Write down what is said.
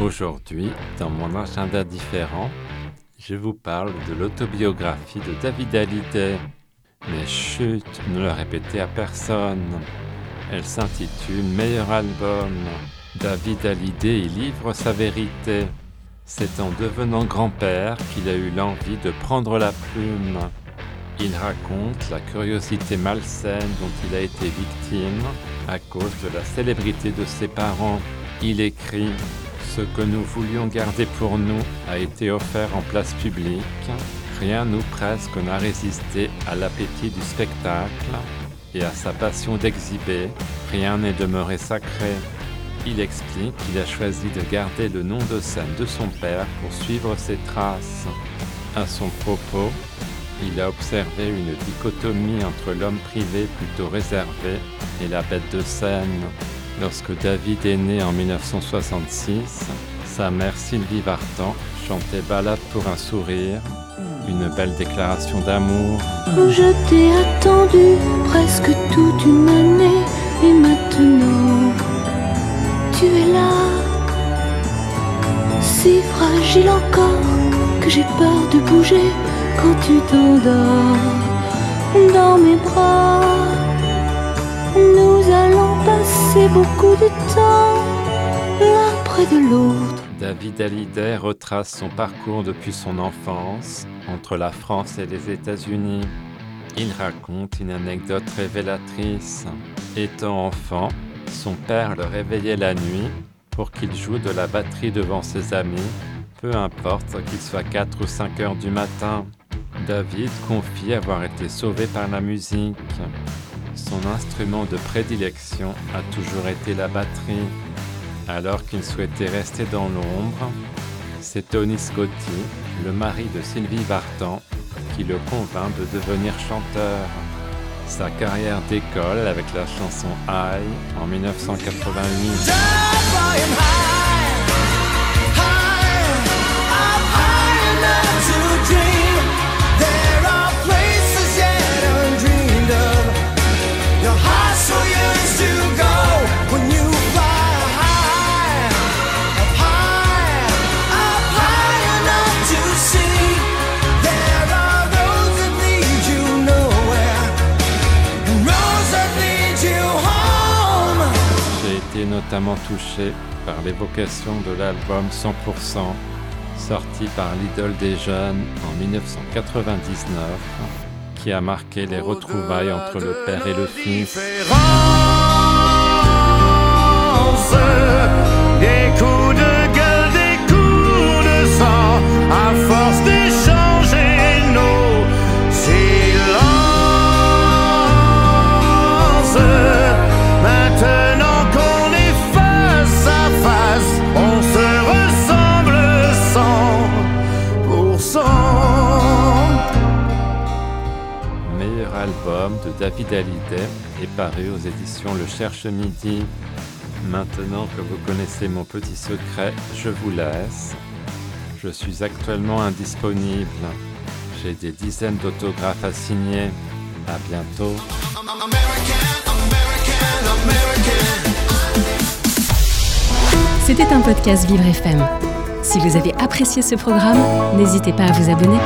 Aujourd'hui, dans mon agenda différent, je vous parle de l'autobiographie de David Hallyday. Mais chut, ne le répétez à personne. Elle s'intitule Meilleur album. David Hallyday y livre sa vérité. C'est en devenant grand-père qu'il a eu l'envie de prendre la plume. Il raconte la curiosité malsaine dont il a été victime à cause de la célébrité de ses parents. Il écrit Ce que nous voulions garder pour nous a été offert en place publique. Rien ou presque n'a résisté à l'appétit du spectacle et à sa passion d'exhiber. Rien n'est demeuré sacré. Il explique qu'il a choisi de garder le nom de scène de son père pour suivre ses traces. À son propos, il a observé une dichotomie entre l'homme privé plutôt réservé et la bête de scène. Lorsque David est né en 1966, sa mère Sylvie Vartan chantait Balade pour un sourire, une belle déclaration d'amour. Je t'ai attendu presque toute une année et maintenant tu es là, si fragile encore que j'ai peur de bouger quand tu t'endors dans mes bras. Nous allons David Hallyday retrace son parcours depuis son enfance entre la France et les États-Unis. Il raconte une anecdote révélatrice. Étant enfant, son père le réveillait la nuit pour qu'il joue de la batterie devant ses amis, peu importe qu'il soit 4 ou 5 heures du matin. David confie avoir été sauvé par la musique. Son instrument de prédilection a toujours été la batterie. Alors qu'il souhaitait rester dans l'ombre, c'est Tony Scotti, le mari de Sylvie Vartan, qui le convainc de devenir chanteur. Sa carrière décolle avec la chanson High en 1988. Notamment touché par l'évocation de l'album 100%, sorti par l'idole des jeunes en 1999, qui a marqué les retrouvailles entre le père et le fils. Album de David Hallyday est paru aux éditions Le Cherche Midi. Maintenant que vous connaissez mon petit secret, je vous laisse. Je suis actuellement indisponible. J'ai des dizaines d'autographes à signer. À bientôt. C'était un podcast Vivre FM. Si vous avez apprécié ce programme, n'hésitez pas à vous abonner.